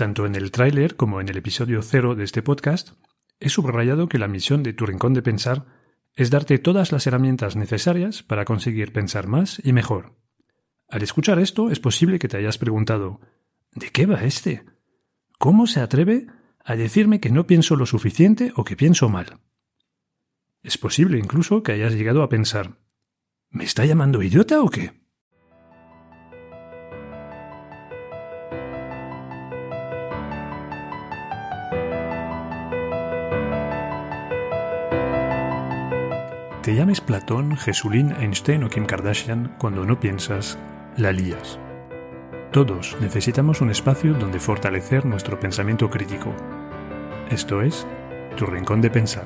Tanto en el tráiler como en el episodio cero de este podcast, he subrayado que la misión de Tu Rincón de Pensar es darte todas las herramientas necesarias para conseguir pensar más y mejor. Al escuchar esto, es posible que te hayas preguntado ¿De qué va este? ¿Cómo se atreve a decirme que no pienso lo suficiente o que pienso mal? Es posible incluso que hayas llegado a pensar ¿Me está llamando idiota o qué? Te llames Platón, Jesulín, Einstein o Kim Kardashian, cuando no piensas, la lías. Todos necesitamos un espacio donde fortalecer nuestro pensamiento crítico. Esto es, tu rincón de pensar.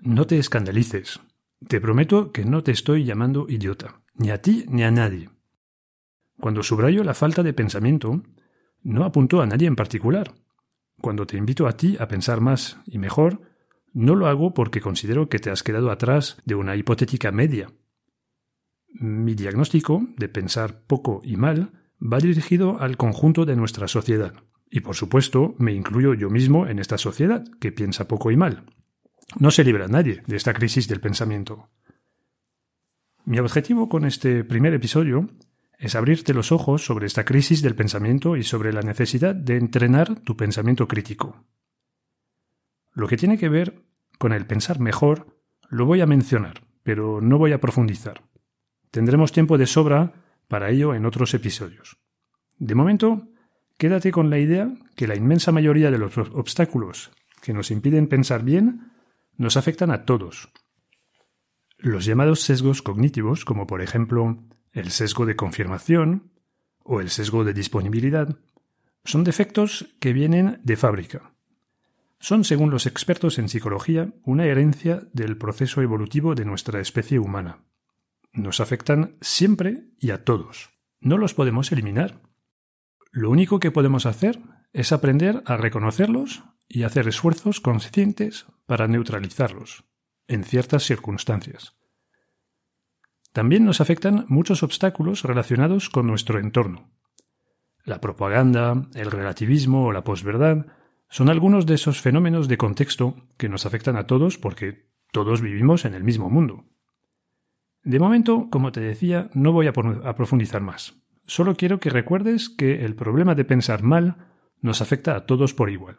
No te escandalices. Te prometo que no te estoy llamando idiota, ni a ti ni a nadie. Cuando subrayo la falta de pensamiento, no apunto a nadie en particular. Cuando te invito a ti a pensar más y mejor, no lo hago porque considero que te has quedado atrás de una hipotética media. Mi diagnóstico de pensar poco y mal va dirigido al conjunto de nuestra sociedad. Y por supuesto, me incluyo yo mismo en esta sociedad, que piensa poco y mal. No se libra nadie de esta crisis del pensamiento. Mi objetivo con este primer episodio es abrirte los ojos sobre esta crisis del pensamiento y sobre la necesidad de entrenar tu pensamiento crítico. Lo que tiene que ver con el pensar mejor lo voy a mencionar, pero no voy a profundizar. Tendremos tiempo de sobra para ello en otros episodios. De momento, quédate con la idea que la inmensa mayoría de los obstáculos que nos impiden pensar bien nos afectan a todos. Los llamados sesgos cognitivos, como por ejemplo el sesgo de confirmación o el sesgo de disponibilidad son defectos que vienen de fábrica. Son, según los expertos en psicología, una herencia del proceso evolutivo de nuestra especie humana. Nos afectan siempre y a todos. No los podemos eliminar. Lo único que podemos hacer es aprender a reconocerlos y hacer esfuerzos conscientes para neutralizarlos, en ciertas circunstancias. También nos afectan muchos obstáculos relacionados con nuestro entorno. La propaganda, el relativismo o la posverdad son algunos de esos fenómenos de contexto que nos afectan a todos porque todos vivimos en el mismo mundo. De momento, como te decía, no voy a, profundizar más. Solo quiero que recuerdes que el problema de pensar mal nos afecta a todos por igual.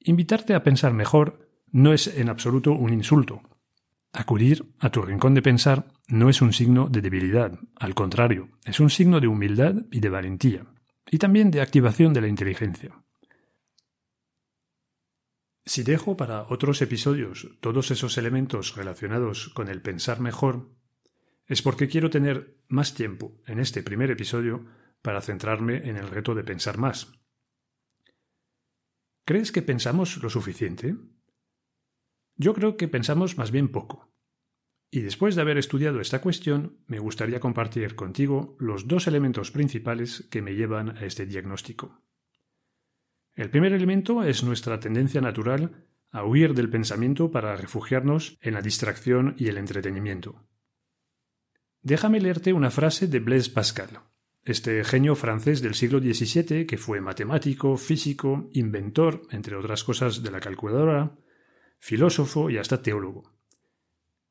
Invitarte a pensar mejor no es en absoluto un insulto, Acudir a tu rincón de pensar no es un signo de debilidad, al contrario, es un signo de humildad y de valentía, y también de activación de la inteligencia. Si dejo para otros episodios todos esos elementos relacionados con el pensar mejor, es porque quiero tener más tiempo en este primer episodio para centrarme en el reto de pensar más. ¿Crees que pensamos lo suficiente? Yo creo que pensamos más bien poco. Y después de haber estudiado esta cuestión, me gustaría compartir contigo los dos elementos principales que me llevan a este diagnóstico. El primer elemento es nuestra tendencia natural a huir del pensamiento para refugiarnos en la distracción y el entretenimiento. Déjame leerte una frase de Blaise Pascal, este genio francés del siglo XVII que fue matemático, físico, inventor, entre otras cosas, de la calculadora, filósofo y hasta teólogo.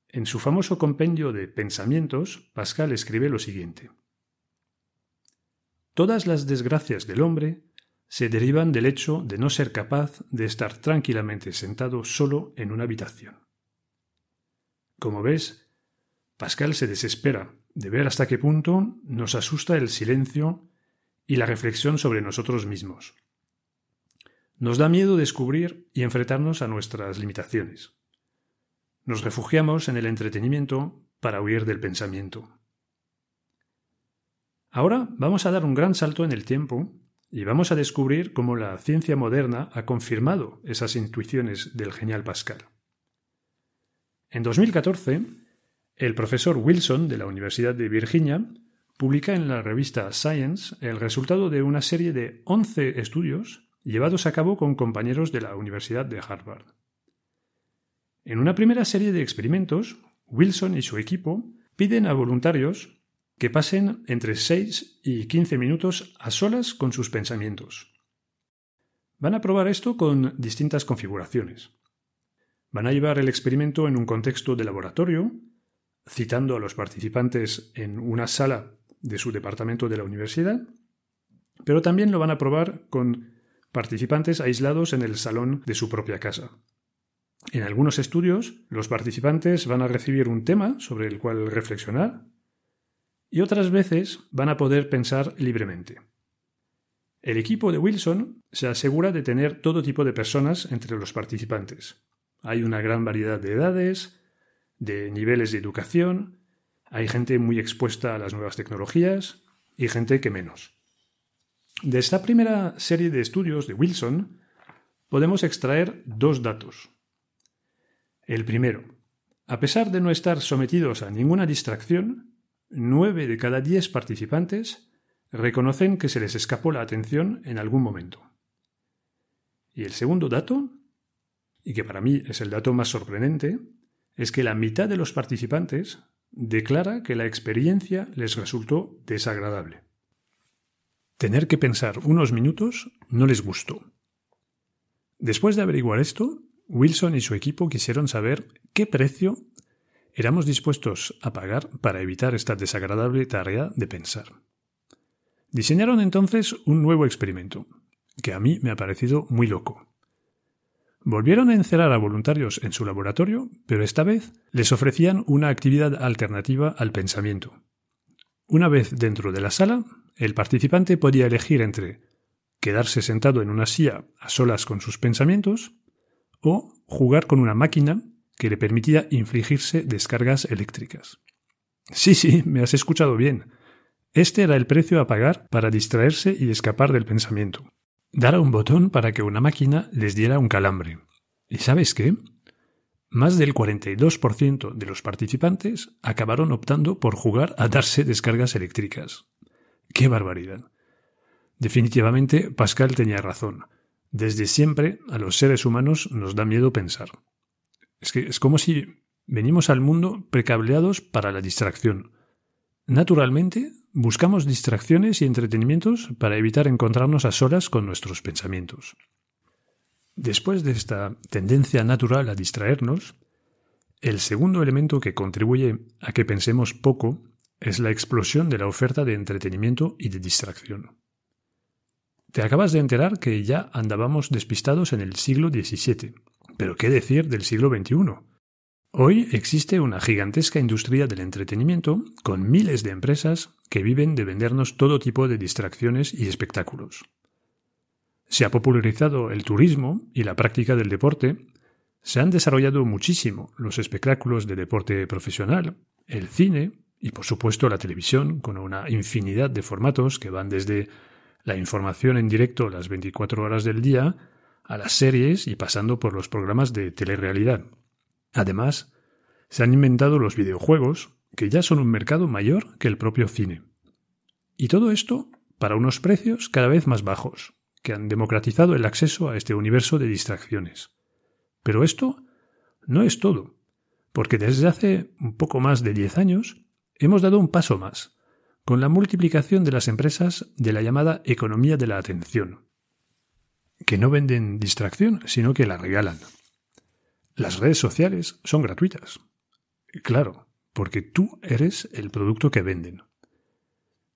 En su famoso compendio de Pensamientos, Pascal escribe lo siguiente. Todas las desgracias del hombre se derivan del hecho de no ser capaz de estar tranquilamente sentado solo en una habitación. Como ves, Pascal se desespera de ver hasta qué punto nos asusta el silencio y la reflexión sobre nosotros mismos. Nos da miedo descubrir y enfrentarnos a nuestras limitaciones. Nos refugiamos en el entretenimiento para huir del pensamiento. Ahora vamos a dar un gran salto en el tiempo y vamos a descubrir cómo la ciencia moderna ha confirmado esas intuiciones del genial Pascal. En 2014, el profesor Wilson de la Universidad de Virginia publica en la revista Science el resultado de una serie de 11 estudios llevados a cabo con compañeros de la Universidad de Harvard. En una primera serie de experimentos, Wilson y su equipo piden a voluntarios que pasen entre 6 y 15 minutos a solas con sus pensamientos. Van a probar esto con distintas configuraciones. Van a llevar el experimento en un contexto de laboratorio, citando a los participantes en una sala de su departamento de la universidad, pero también lo van a probar con participantes aislados en el salón de su propia casa. En algunos estudios, los participantes van a recibir un tema sobre el cual reflexionar y otras veces van a poder pensar libremente. El equipo de Wilson se asegura de tener todo tipo de personas entre los participantes. Hay una gran variedad de edades, de niveles de educación, hay gente muy expuesta a las nuevas tecnologías y gente que menos. De esta primera serie de estudios de Wilson podemos extraer dos datos. El primero, a pesar de no estar sometidos a ninguna distracción, nueve de cada diez participantes reconocen que se les escapó la atención en algún momento. Y el segundo dato, y que para mí es el dato más sorprendente, es que la mitad de los participantes declara que la experiencia les resultó desagradable. Tener que pensar unos minutos no les gustó. Después de averiguar esto, Wilson y su equipo quisieron saber qué precio éramos dispuestos a pagar para evitar esta desagradable tarea de pensar. Diseñaron entonces un nuevo experimento, que a mí me ha parecido muy loco. Volvieron a encerrar a voluntarios en su laboratorio, pero esta vez les ofrecían una actividad alternativa al pensamiento. Una vez dentro de la sala, el participante podía elegir entre quedarse sentado en una silla a solas con sus pensamientos o jugar con una máquina que le permitía infligirse descargas eléctricas. Sí, sí, me has escuchado bien. Este era el precio a pagar para distraerse y escapar del pensamiento. Dar a un botón para que una máquina les diera un calambre. ¿Y sabes qué? Más del 42% de los participantes acabaron optando por jugar a darse descargas eléctricas. ¡Qué barbaridad! Definitivamente Pascal tenía razón. Desde siempre a los seres humanos nos da miedo pensar. Es que es como si venimos al mundo precableados para la distracción. Naturalmente, buscamos distracciones y entretenimientos para evitar encontrarnos a solas con nuestros pensamientos. Después de esta tendencia natural a distraernos, el segundo elemento que contribuye a que pensemos poco es la explosión de la oferta de entretenimiento y de distracción. Te acabas de enterar que ya andábamos despistados en el siglo XVII, pero ¿qué decir del siglo XXI? Hoy existe una gigantesca industria del entretenimiento con miles de empresas que viven de vendernos todo tipo de distracciones y espectáculos. Se ha popularizado el turismo y la práctica del deporte, se han desarrollado muchísimo los espectáculos de deporte profesional, el cine, y por supuesto la televisión, con una infinidad de formatos que van desde la información en directo las 24 horas del día a las series y pasando por los programas de telerrealidad. Además, se han inventado los videojuegos, que ya son un mercado mayor que el propio cine. Y todo esto para unos precios cada vez más bajos, que han democratizado el acceso a este universo de distracciones. Pero esto no es todo, porque desde hace un poco más de 10 años hemos dado un paso más, con la multiplicación de las empresas de la llamada economía de la atención, que no venden distracción, sino que la regalan. Las redes sociales son gratuitas. Claro, porque tú eres el producto que venden.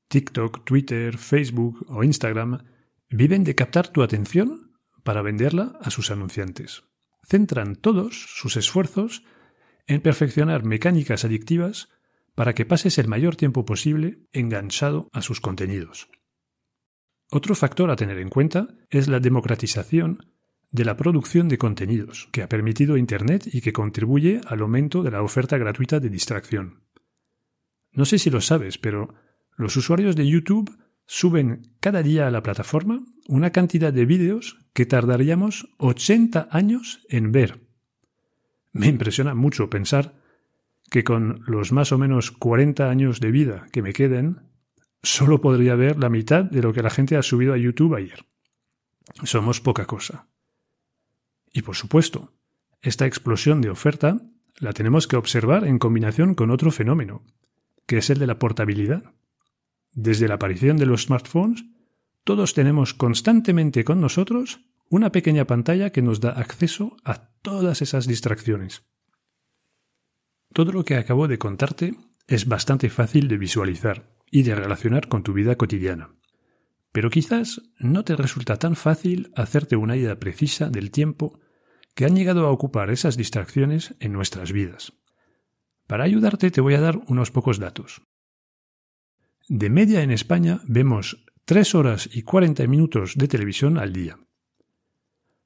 TikTok, Twitter, Facebook o Instagram viven de captar tu atención para venderla a sus anunciantes. Centran todos sus esfuerzos en perfeccionar mecánicas adictivas para que pases el mayor tiempo posible enganchado a sus contenidos. Otro factor a tener en cuenta es la democratización de la producción de contenidos que ha permitido Internet y que contribuye al aumento de la oferta gratuita de distracción. No sé si lo sabes, pero los usuarios de YouTube suben cada día a la plataforma una cantidad de vídeos que tardaríamos 80 años en ver. Me impresiona mucho pensar que con los más o menos 40 años de vida que me queden, solo podría ver la mitad de lo que la gente ha subido a YouTube ayer. Somos poca cosa. Y por supuesto, esta explosión de oferta la tenemos que observar en combinación con otro fenómeno, que es el de la portabilidad. Desde la aparición de los smartphones, todos tenemos constantemente con nosotros una pequeña pantalla que nos da acceso a todas esas distracciones. Todo lo que acabo de contarte es bastante fácil de visualizar y de relacionar con tu vida cotidiana. Pero quizás no te resulta tan fácil hacerte una idea precisa del tiempo que han llegado a ocupar esas distracciones en nuestras vidas. Para ayudarte te voy a dar unos pocos datos. De media en España vemos 3 horas y 40 minutos de televisión al día.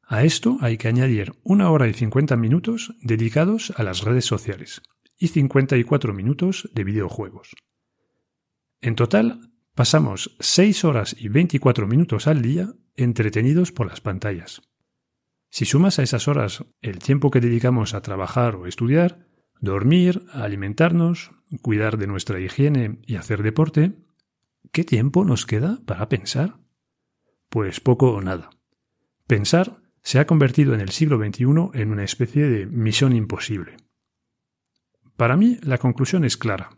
A esto hay que añadir una hora y 50 minutos dedicados a las redes sociales y 54 minutos de videojuegos. En total, pasamos 6 horas y 24 minutos al día entretenidos por las pantallas. Si sumas a esas horas el tiempo que dedicamos a trabajar o estudiar, dormir, alimentarnos, cuidar de nuestra higiene y hacer deporte, ¿qué tiempo nos queda para pensar? Pues poco o nada. Pensar se ha convertido en el siglo XXI en una especie de misión imposible. Para mí la conclusión es clara.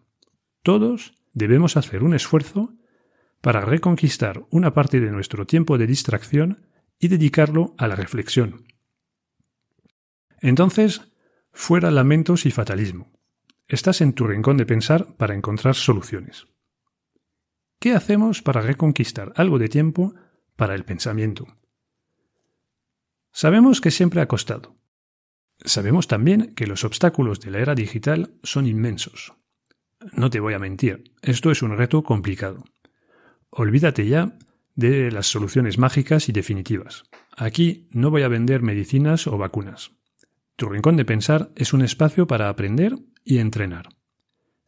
Todos debemos hacer un esfuerzo para reconquistar una parte de nuestro tiempo de distracción y dedicarlo a la reflexión. Entonces, fuera lamentos y fatalismo. Estás en tu rincón de pensar para encontrar soluciones. ¿Qué hacemos para reconquistar algo de tiempo para el pensamiento? Sabemos que siempre ha costado, Sabemos también que los obstáculos de la era digital son inmensos. No te voy a mentir, esto es un reto complicado. Olvídate ya de las soluciones mágicas y definitivas. Aquí no voy a vender medicinas o vacunas. Tu rincón de pensar es un espacio para aprender y entrenar.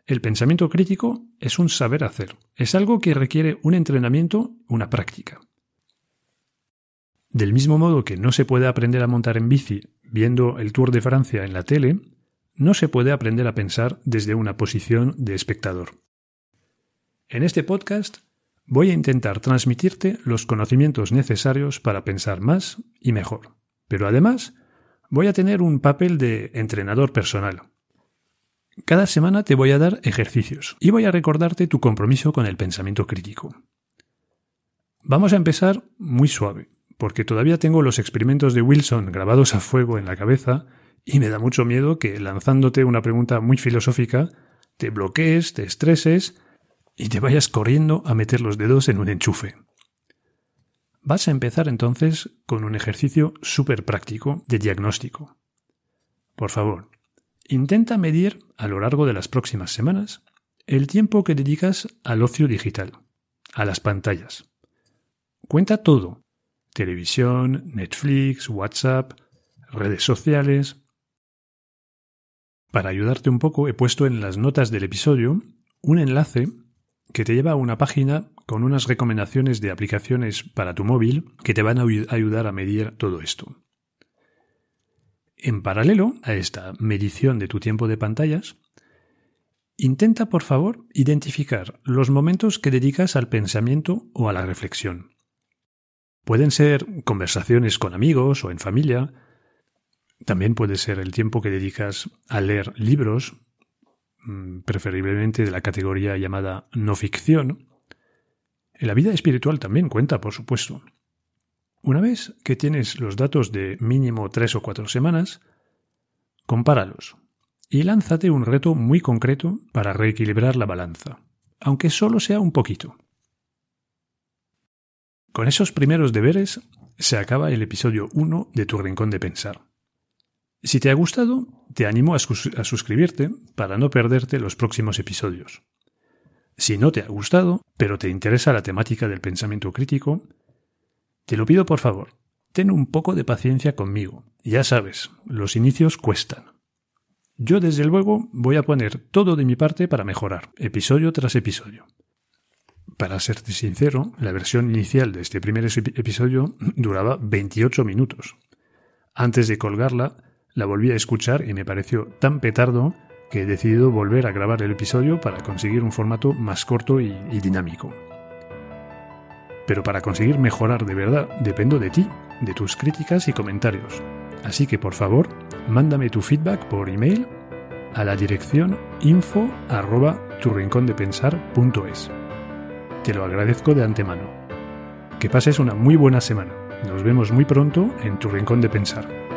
El pensamiento crítico es un saber hacer, es algo que requiere un entrenamiento, una práctica. Del mismo modo que no se puede aprender a montar en bici viendo el Tour de Francia en la tele, no se puede aprender a pensar desde una posición de espectador. En este podcast voy a intentar transmitirte los conocimientos necesarios para pensar más y mejor, pero además voy a tener un papel de entrenador personal. Cada semana te voy a dar ejercicios y voy a recordarte tu compromiso con el pensamiento crítico. Vamos a empezar muy suave porque todavía tengo los experimentos de Wilson grabados a fuego en la cabeza y me da mucho miedo que lanzándote una pregunta muy filosófica te bloquees, te estreses y te vayas corriendo a meter los dedos en un enchufe. Vas a empezar entonces con un ejercicio súper práctico de diagnóstico. Por favor, intenta medir a lo largo de las próximas semanas el tiempo que dedicas al ocio digital, a las pantallas. Cuenta todo, televisión, Netflix, WhatsApp, redes sociales. Para ayudarte un poco he puesto en las notas del episodio un enlace que te lleva a una página con unas recomendaciones de aplicaciones para tu móvil que te van a ayudar a medir todo esto. En paralelo a esta medición de tu tiempo de pantallas, intenta por favor identificar los momentos que dedicas al pensamiento o a la reflexión. Pueden ser conversaciones con amigos o en familia. También puede ser el tiempo que dedicas a leer libros, mm, preferiblemente de la categoría llamada no ficción. La vida espiritual también cuenta, por supuesto. Una vez que tienes los datos de mínimo tres o cuatro semanas, compáralos y lánzate un reto muy concreto para reequilibrar la balanza, aunque solo sea un poquito. Con esos primeros deberes se acaba el episodio 1 de Tu Rincón de Pensar. Si te ha gustado, te animo a, suscribirte para no perderte los próximos episodios. Si no te ha gustado, pero te interesa la temática del pensamiento crítico, te lo pido por favor, ten un poco de paciencia conmigo. Ya sabes, los inicios cuestan. Yo desde luego voy a poner todo de mi parte para mejorar, episodio tras episodio. Para serte sincero, la versión inicial de este primer episodio duraba 28 minutos. Antes de colgarla, la volví a escuchar y me pareció tan petardo que he decidido volver a grabar el episodio para conseguir un formato más corto y, dinámico. Pero para conseguir mejorar de verdad dependo de ti, de tus críticas y comentarios. Así que por favor, mándame tu feedback por email a la dirección info arroba turrincondepensar.es. Te lo agradezco de antemano. Que pases una muy buena semana. Nos vemos muy pronto en Tu Rincón de Pensar.